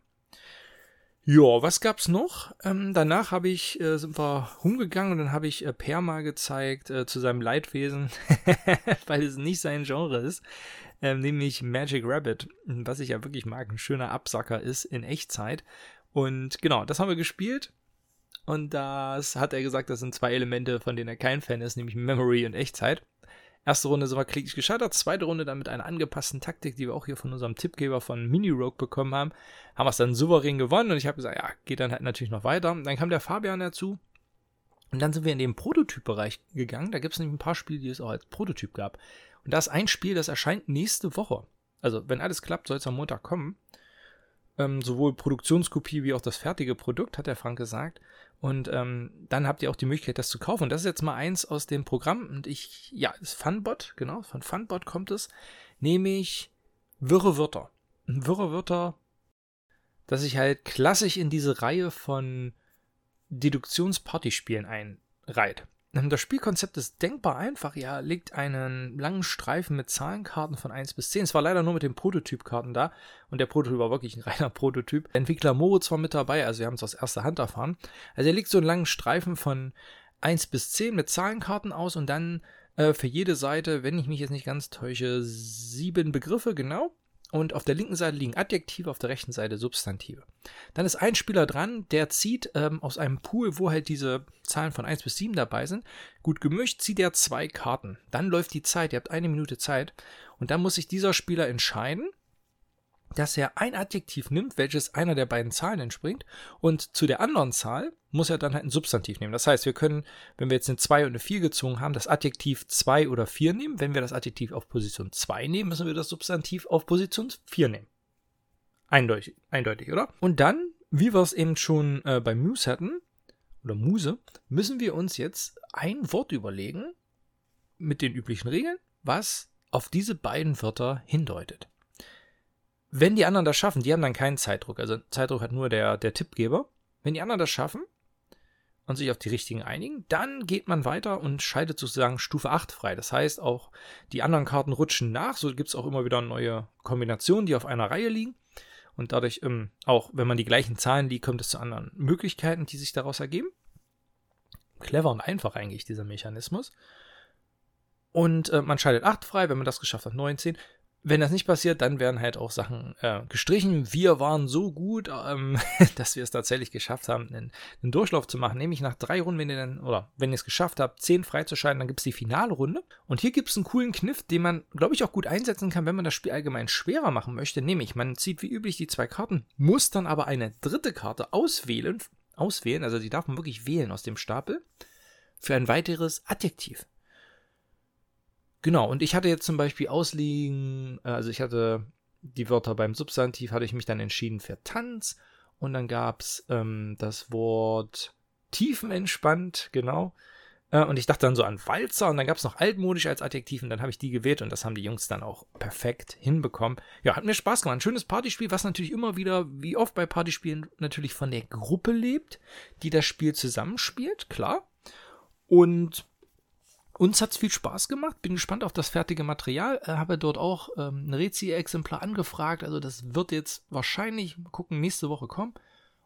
Ja, was gab's noch? Ähm, danach habe ich, äh, sind wir rumgegangen und dann habe ich äh, Per mal gezeigt äh, zu seinem Leidwesen, weil es nicht sein Genre ist, ähm, nämlich Magic Rabbit, was ich ja wirklich mag, ein schöner Absacker ist in Echtzeit. Und genau, das haben wir gespielt. Und das hat er gesagt, das sind zwei Elemente, von denen er kein Fan ist, nämlich Memory und Echtzeit. Erste Runde sind wir kläglich gescheitert, zweite Runde dann mit einer angepassten Taktik, die wir auch hier von unserem Tippgeber von Mini Rogue bekommen haben, haben wir es dann souverän gewonnen und ich habe gesagt, ja, geht dann halt natürlich noch weiter. Dann kam der Fabian dazu und dann sind wir in den Prototypbereich gegangen. Da gibt es nämlich ein paar Spiele, die es auch als Prototyp gab. Und da ist ein Spiel, das erscheint nächste Woche. Also, wenn alles klappt, soll es am Montag kommen. Ähm, sowohl Produktionskopie wie auch das fertige Produkt, hat der Frank gesagt. Und ähm, dann habt ihr auch die Möglichkeit, das zu kaufen. Und das ist jetzt mal eins aus dem Programm. Und ich, ja, ist Funbot, genau, von Funbot kommt es. Nämlich wirre Wörter. Wirre Wörter, dass sich halt klassisch in diese Reihe von Deduktionspartyspielen einreiht. Das Spielkonzept ist denkbar einfach. Ihr legt einen langen Streifen mit Zahlenkarten von 1 bis 10. Es war leider nur mit den Prototypkarten da. Und der Prototyp war wirklich ein reiner Prototyp. Entwickler Moritz war mit dabei, also wir haben es aus erster Hand erfahren. Also er legt so einen langen Streifen von 1 bis 10 mit Zahlenkarten aus und dann äh, für jede Seite, wenn ich mich jetzt nicht ganz täusche, sieben Begriffe, genau. Und auf der linken Seite liegen Adjektive, auf der rechten Seite Substantive. Dann ist ein Spieler dran, der zieht ähm, aus einem Pool, wo halt diese Zahlen von 1 bis 7 dabei sind, gut gemischt, zieht er zwei Karten. Dann läuft die Zeit, ihr habt eine Minute Zeit. Und dann muss sich dieser Spieler entscheiden, dass er ein Adjektiv nimmt, welches einer der beiden Zahlen entspringt, und zu der anderen Zahl muss er dann halt ein Substantiv nehmen. Das heißt, wir können, wenn wir jetzt eine 2 und eine 4 gezogen haben, das Adjektiv 2 oder 4 nehmen. Wenn wir das Adjektiv auf Position 2 nehmen, müssen wir das Substantiv auf Position 4 nehmen. Eindeutig, eindeutig oder? Und dann, wie wir es eben schon äh, bei Muse hatten, oder Muse, müssen wir uns jetzt ein Wort überlegen, mit den üblichen Regeln, was auf diese beiden Wörter hindeutet. Wenn die anderen das schaffen, die haben dann keinen Zeitdruck. Also Zeitdruck hat nur der, der Tippgeber. Wenn die anderen das schaffen und sich auf die richtigen einigen, dann geht man weiter und scheidet sozusagen Stufe 8 frei. Das heißt, auch die anderen Karten rutschen nach. So gibt es auch immer wieder neue Kombinationen, die auf einer Reihe liegen. Und dadurch, ähm, auch wenn man die gleichen Zahlen liegt, kommt es zu anderen Möglichkeiten, die sich daraus ergeben. Clever und einfach eigentlich, dieser Mechanismus. Und äh, man schaltet 8 frei, wenn man das geschafft hat, 19 wenn das nicht passiert, dann werden halt auch Sachen äh, gestrichen. Wir waren so gut, ähm, dass wir es tatsächlich geschafft haben, einen, einen, Durchlauf zu machen. Nämlich nach drei Runden, wenn ihr dann, oder wenn ihr es geschafft habt, zehn freizuschalten, dann gibt es die finale Runde. Und hier gibt es einen coolen Kniff, den man, glaube ich, auch gut einsetzen kann, wenn man das Spiel allgemein schwerer machen möchte. Nämlich, man zieht wie üblich die zwei Karten, muss dann aber eine dritte Karte auswählen, auswählen, also die darf man wirklich wählen aus dem Stapel, für ein weiteres Adjektiv. Genau, und ich hatte jetzt zum Beispiel ausliegen, äh, also ich hatte die Wörter beim Substantiv, hatte ich mich dann entschieden für Tanz und dann gab's ähm, das Wort tiefenentspannt, genau. Äh, und ich dachte dann so an Walzer und dann gab's noch altmodisch als Adjektiv und dann habe ich die gewählt und das haben die Jungs dann auch perfekt hinbekommen. Ja, hat mir Spaß gemacht. Ein schönes Partyspiel, was natürlich immer wieder, wie oft bei Partyspielen, natürlich von der Gruppe lebt, die das Spiel zusammenspielt, klar. Und uns hat es viel Spaß gemacht. Bin gespannt auf das fertige Material. Äh, habe dort auch ähm, ein Rezi-Exemplar angefragt. Also das wird jetzt wahrscheinlich, mal gucken, nächste Woche kommen.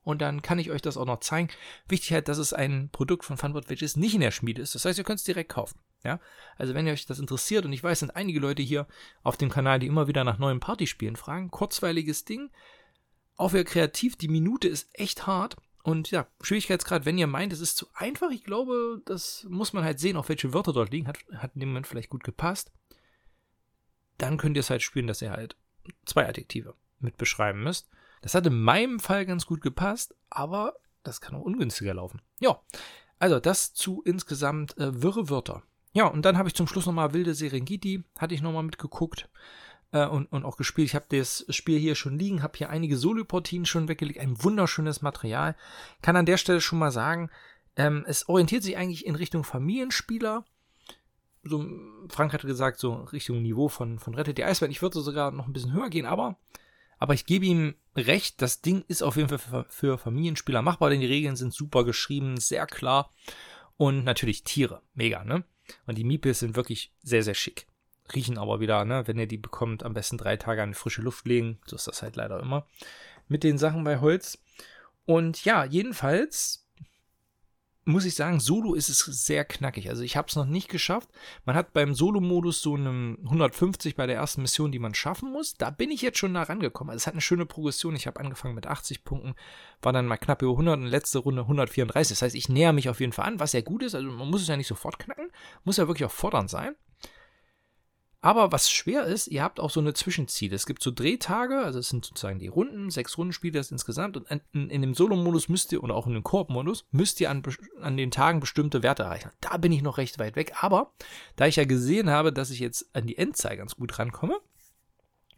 Und dann kann ich euch das auch noch zeigen. Wichtig halt, dass es ein Produkt von Funboard welches nicht in der Schmiede ist. Das heißt, ihr könnt es direkt kaufen. Ja, also wenn ihr euch das interessiert und ich weiß, sind einige Leute hier auf dem Kanal, die immer wieder nach neuen Partyspielen fragen. Kurzweiliges Ding. Auch wieder kreativ. Die Minute ist echt hart. Und ja, Schwierigkeitsgrad, wenn ihr meint, es ist zu einfach, ich glaube, das muss man halt sehen, auf welche Wörter dort liegen, hat, hat in dem Moment vielleicht gut gepasst. Dann könnt ihr es halt spielen, dass ihr halt zwei Adjektive mit beschreiben müsst. Das hat in meinem Fall ganz gut gepasst, aber das kann auch ungünstiger laufen. Ja, also das zu insgesamt äh, wirre Wörter. Ja, und dann habe ich zum Schluss nochmal wilde Serengeti, hatte ich nochmal mitgeguckt äh, und, und auch gespielt. Ich habe das Spiel hier schon liegen, habe hier einige Soloportinen schon weggelegt, ein wunderschönes Material. Kann an der Stelle schon mal sagen, ähm, es orientiert sich eigentlich in Richtung Familienspieler. so, Frank hatte gesagt, so Richtung Niveau von, von Rettet die Eisbären. Ich würde sogar noch ein bisschen höher gehen, aber, aber ich gebe ihm recht, das Ding ist auf jeden Fall für, für Familienspieler machbar, denn die Regeln sind super geschrieben, sehr klar. Und natürlich Tiere, mega, ne? Und die Miepels sind wirklich sehr, sehr schick. Riechen aber wieder, ne? Wenn ihr die bekommt, am besten drei Tage an frische Luft legen. So ist das halt leider immer. Mit den Sachen bei Holz. Und ja, jedenfalls muss ich sagen, Solo ist es sehr knackig. Also ich habe es noch nicht geschafft. Man hat beim Solo-Modus so eine 150 bei der ersten Mission, die man schaffen muss. Da bin ich jetzt schon nah rangekommen. Also es hat eine schöne Progression. Ich habe angefangen mit 80 Punkten, war dann mal knapp über 100 und letzte Runde 134. Das heißt, ich näher mich auf jeden Fall an, was ja gut ist. Also man muss es ja nicht sofort knacken, muss ja wirklich auch fordernd sein. Aber was schwer ist, ihr habt auch so eine Zwischenziele. Es gibt so Drehtage, also es sind sozusagen die Runden, sechs Runden spielt das insgesamt. Und in, in dem Solo-Modus müsst ihr, oder auch in dem Koop-Modus, müsst ihr an, an den Tagen bestimmte Werte erreichen. Da bin ich noch recht weit weg. Aber da ich ja gesehen habe, dass ich jetzt an die Endzeit ganz gut rankomme,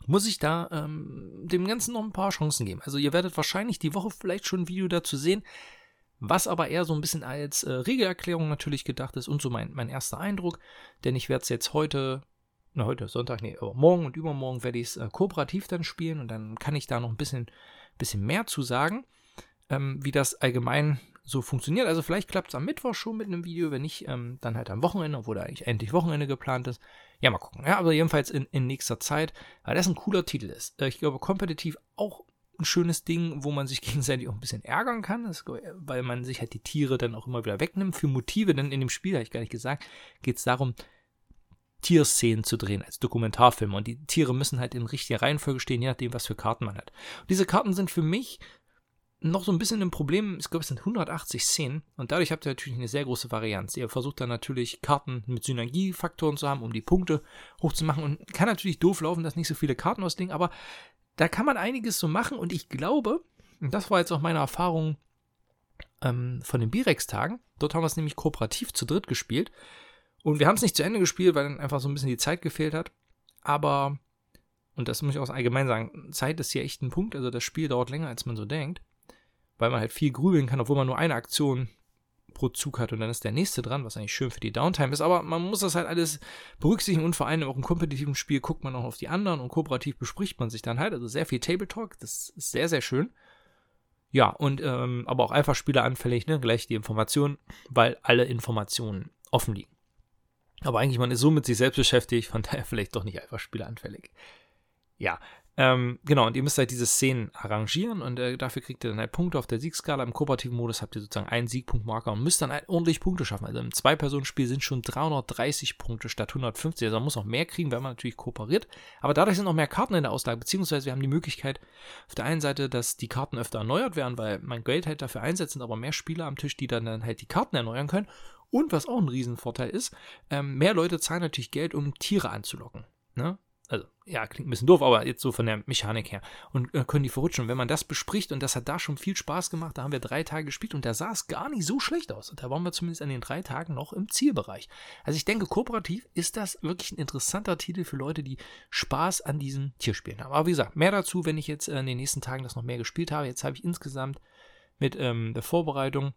muss ich da ähm, dem Ganzen noch ein paar Chancen geben. Also ihr werdet wahrscheinlich die Woche vielleicht schon ein Video dazu sehen, was aber eher so ein bisschen als äh, Regelerklärung natürlich gedacht ist und so mein, mein erster Eindruck, denn ich werde es jetzt heute na, heute Sonntag, nee, aber morgen und übermorgen werde ich es äh, kooperativ dann spielen und dann kann ich da noch ein bisschen, bisschen mehr zu sagen, ähm, wie das allgemein so funktioniert. Also vielleicht klappt es am Mittwoch schon mit einem Video, wenn nicht, ähm, dann halt am Wochenende, obwohl da eigentlich endlich Wochenende geplant ist. Ja, mal gucken. Ja, aber jedenfalls in, in nächster Zeit, weil das ein cooler Titel ist. Äh, ich glaube, kompetitiv auch ein schönes Ding, wo man sich gegenseitig auch ein bisschen ärgern kann, das, weil man sich halt die Tiere dann auch immer wieder wegnimmt für Motive, denn in dem Spiel, habe ich gar nicht gesagt, geht es darum, Tierszenen zu drehen als Dokumentarfilm. Und die Tiere müssen halt in richtiger Reihenfolge stehen, je nachdem, was für Karten man hat. Und diese Karten sind für mich noch so ein bisschen ein Problem. Ich glaube, es sind 180 Szenen und dadurch habt ihr natürlich eine sehr große Varianz. Ihr versucht dann natürlich Karten mit Synergiefaktoren zu haben, um die Punkte hochzumachen und kann natürlich doof laufen, dass nicht so viele Karten auslegen, aber da kann man einiges so machen und ich glaube, und das war jetzt auch meine Erfahrung ähm, von den Birex-Tagen, dort haben wir es nämlich kooperativ zu dritt gespielt und wir haben es nicht zu Ende gespielt, weil dann einfach so ein bisschen die Zeit gefehlt hat. Aber, und das muss ich auch allgemein sagen, Zeit ist hier echt ein Punkt. Also das Spiel dauert länger, als man so denkt. Weil man halt viel grübeln kann, obwohl man nur eine Aktion pro Zug hat und dann ist der nächste dran, was eigentlich schön für die Downtime ist. Aber man muss das halt alles berücksichtigen und vor allem auch im kompetitiven Spiel guckt man auch auf die anderen und kooperativ bespricht man sich dann halt. Also sehr viel Table Talk, das ist sehr, sehr schön. Ja, und ähm, aber auch einfach Spieler anfällig, ne? Gleich die Informationen, weil alle Informationen offen liegen. Aber eigentlich, man ist so mit sich selbst beschäftigt, von daher vielleicht doch nicht einfach spielanfällig. Ja, ähm, genau, und ihr müsst halt diese Szenen arrangieren und äh, dafür kriegt ihr dann halt Punkte auf der Siegskala. Im kooperativen Modus habt ihr sozusagen einen Siegpunktmarker und müsst dann halt ordentlich Punkte schaffen. Also im Zwei-Personen-Spiel sind schon 330 Punkte statt 150. Also man muss noch mehr kriegen, wenn man natürlich kooperiert. Aber dadurch sind noch mehr Karten in der Auslage, beziehungsweise wir haben die Möglichkeit auf der einen Seite, dass die Karten öfter erneuert werden, weil mein Geld halt dafür einsetzt, sind aber mehr Spieler am Tisch, die dann, dann halt die Karten erneuern können. Und was auch ein Riesenvorteil ist, ähm, mehr Leute zahlen natürlich Geld, um Tiere anzulocken. Ne? Also, ja, klingt ein bisschen doof, aber jetzt so von der Mechanik her. Und äh, können die verrutschen. Und wenn man das bespricht, und das hat da schon viel Spaß gemacht, da haben wir drei Tage gespielt und da sah es gar nicht so schlecht aus. Und da waren wir zumindest an den drei Tagen noch im Zielbereich. Also ich denke, kooperativ ist das wirklich ein interessanter Titel für Leute, die Spaß an diesen Tierspielen haben. Aber wie gesagt, mehr dazu, wenn ich jetzt äh, in den nächsten Tagen das noch mehr gespielt habe. Jetzt habe ich insgesamt mit ähm, der Vorbereitung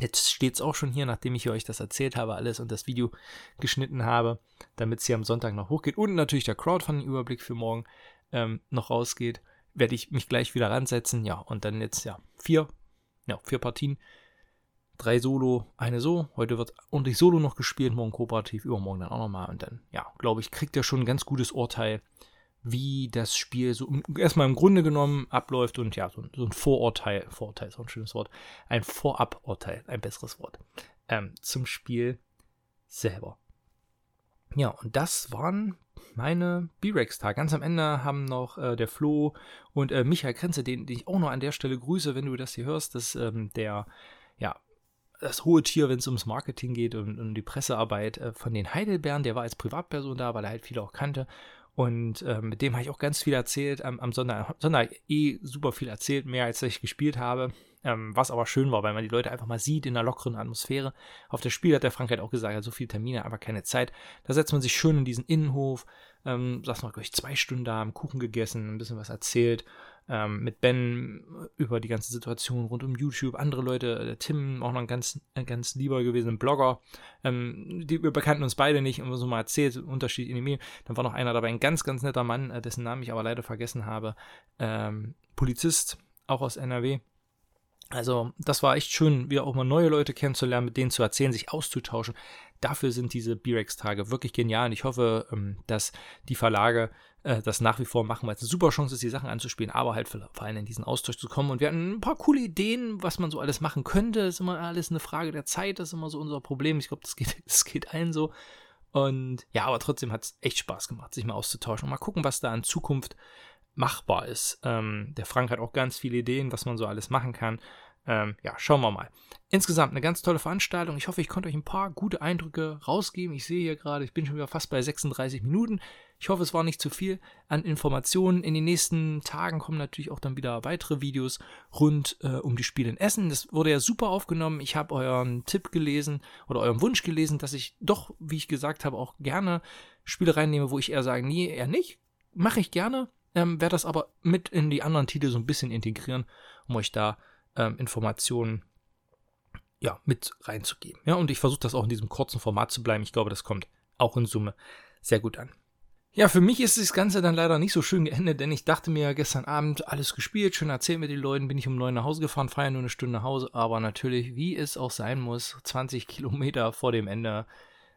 Jetzt steht es auch schon hier, nachdem ich euch das erzählt habe, alles und das Video geschnitten habe, damit es hier am Sonntag noch hochgeht und natürlich der Crowdfunding-Überblick für morgen ähm, noch rausgeht, werde ich mich gleich wieder ransetzen. Ja, und dann jetzt ja vier, ja, vier Partien. Drei Solo, eine so. Heute wird ordentlich Solo noch gespielt, morgen kooperativ, übermorgen dann auch nochmal. Und dann, ja, glaube ich, kriegt er schon ein ganz gutes Urteil, wie das Spiel so erstmal im Grunde genommen abläuft und ja, so, ein Vorurteil, Vorurteil ist auch ein schönes Wort, ein Voraburteil, ein besseres Wort, ähm, zum Spiel selber. Ja, und das waren meine B-Rex-Tage. Ganz am Ende haben noch äh, der Flo und äh, Michael Grenze, den, den, ich auch noch an der Stelle grüße, wenn du das hier hörst, dass ähm, der, ja, das hohe Tier, wenn es ums Marketing geht und um die Pressearbeit äh, von den Heidelbeeren, der war als Privatperson da, weil er halt viele auch kannte und äh, mit dem habe ich auch ganz viel erzählt. Am, am Sonntag, Sonntag eh super viel erzählt, mehr als ich gespielt habe. Ähm, was aber schön war, weil man die Leute einfach mal sieht in einer lockeren Atmosphäre. Auf das Spiel hat der Frank halt auch gesagt, er hat so viele Termine, aber keine Zeit. Da setzt man sich schön in diesen Innenhof, ähm, saß noch, glaube ich, zwei Stunden da, haben Kuchen gegessen, ein bisschen was erzählt. Ähm, mit Ben über die ganze Situation rund um YouTube. Andere Leute, der Tim, auch noch ein ganz, ein ganz lieber gewesen, Blogger. Ähm, die, wir bekannten uns beide nicht, und so mal erzählt, Unterschied in den Medien. Dann war noch einer dabei, ein ganz, ganz netter Mann, äh, dessen Namen ich aber leider vergessen habe. Ähm, Polizist, auch aus NRW. Also, das war echt schön, wieder auch mal neue Leute kennenzulernen, mit denen zu erzählen, sich auszutauschen. Dafür sind diese B-Rex-Tage wirklich genial und ich hoffe, ähm, dass die Verlage äh, das nach wie vor machen, weil es eine super Chance ist, die Sachen anzuspielen, aber halt vor allem in diesen Austausch zu kommen. Und wir hatten ein paar coole Ideen, was man so alles machen könnte. Das ist immer alles eine Frage der Zeit, das ist immer so unser Problem. Ich glaube, das geht, das geht allen so. Und ja, aber trotzdem hat es echt Spaß gemacht, sich mal auszutauschen und mal gucken, was da in Zukunft machbar ist. Ähm, der Frank hat auch ganz viele Ideen, was man so alles machen kann. Ähm, ja, schauen wir mal. Insgesamt eine ganz tolle Veranstaltung. Ich hoffe, ich konnte euch ein paar gute Eindrücke rausgeben. Ich sehe hier gerade, ich bin schon wieder fast bei 36 Minuten. Ich hoffe, es war nicht zu viel an Informationen. In den nächsten Tagen kommen natürlich auch dann wieder weitere Videos rund äh, um die Spiele in Essen. Das wurde ja super aufgenommen. Ich habe euren Tipp gelesen oder euren Wunsch gelesen, dass ich doch, wie ich gesagt habe, auch gerne Spiele reinnehme, wo ich eher sage, nee, eher nicht. Mache ich gerne ähm, werde das aber mit in die anderen Titel so ein bisschen integrieren, um euch da ähm, Informationen ja, mit reinzugeben. Ja, und ich versuche das auch in diesem kurzen Format zu bleiben. Ich glaube, das kommt auch in Summe sehr gut an. Ja, für mich ist das Ganze dann leider nicht so schön geendet, denn ich dachte mir gestern Abend, alles gespielt, schön erzählt mit den Leuten, bin ich um neun nach Hause gefahren, feiern nur eine Stunde nach Hause, aber natürlich, wie es auch sein muss, 20 Kilometer vor dem Ende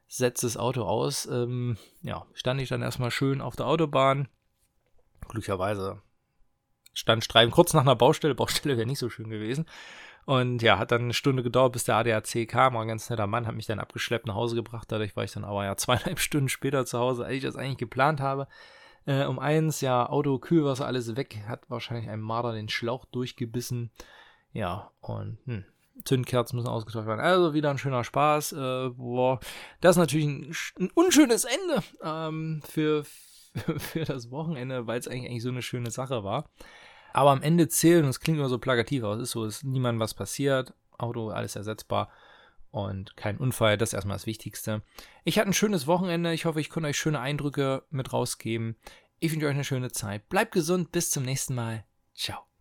setzt das Auto aus. Ähm, ja, stand ich dann erstmal schön auf der Autobahn, glücklicherweise stand Streifen kurz nach einer Baustelle. Baustelle wäre nicht so schön gewesen. Und ja, hat dann eine Stunde gedauert, bis der ADAC kam. Ein ganz netter Mann, hat mich dann abgeschleppt nach Hause gebracht. Dadurch war ich dann aber ja zweieinhalb Stunden später zu Hause, als ich das eigentlich geplant habe. Äh, um eins, ja, Auto, Kühlwasser, alles weg. Hat wahrscheinlich ein Marder den Schlauch durchgebissen. Ja, und hm, Zündkerzen müssen ausgetauscht werden. Also wieder ein schöner Spaß. Äh, boah, das ist natürlich ein, ein unschönes Ende ähm, für, für das Wochenende, weil es eigentlich, eigentlich so eine schöne Sache war. Aber am Ende zählen, und es klingt immer so plakativ, es ist so, es ist niemandem was passiert. Auto, alles ersetzbar und kein Unfall, das ist erstmal das Wichtigste. Ich hatte ein schönes Wochenende. Ich hoffe, ich konnte euch schöne Eindrücke mit rausgeben. Ich wünsche euch eine schöne Zeit. Bleibt gesund, bis zum nächsten Mal. Ciao.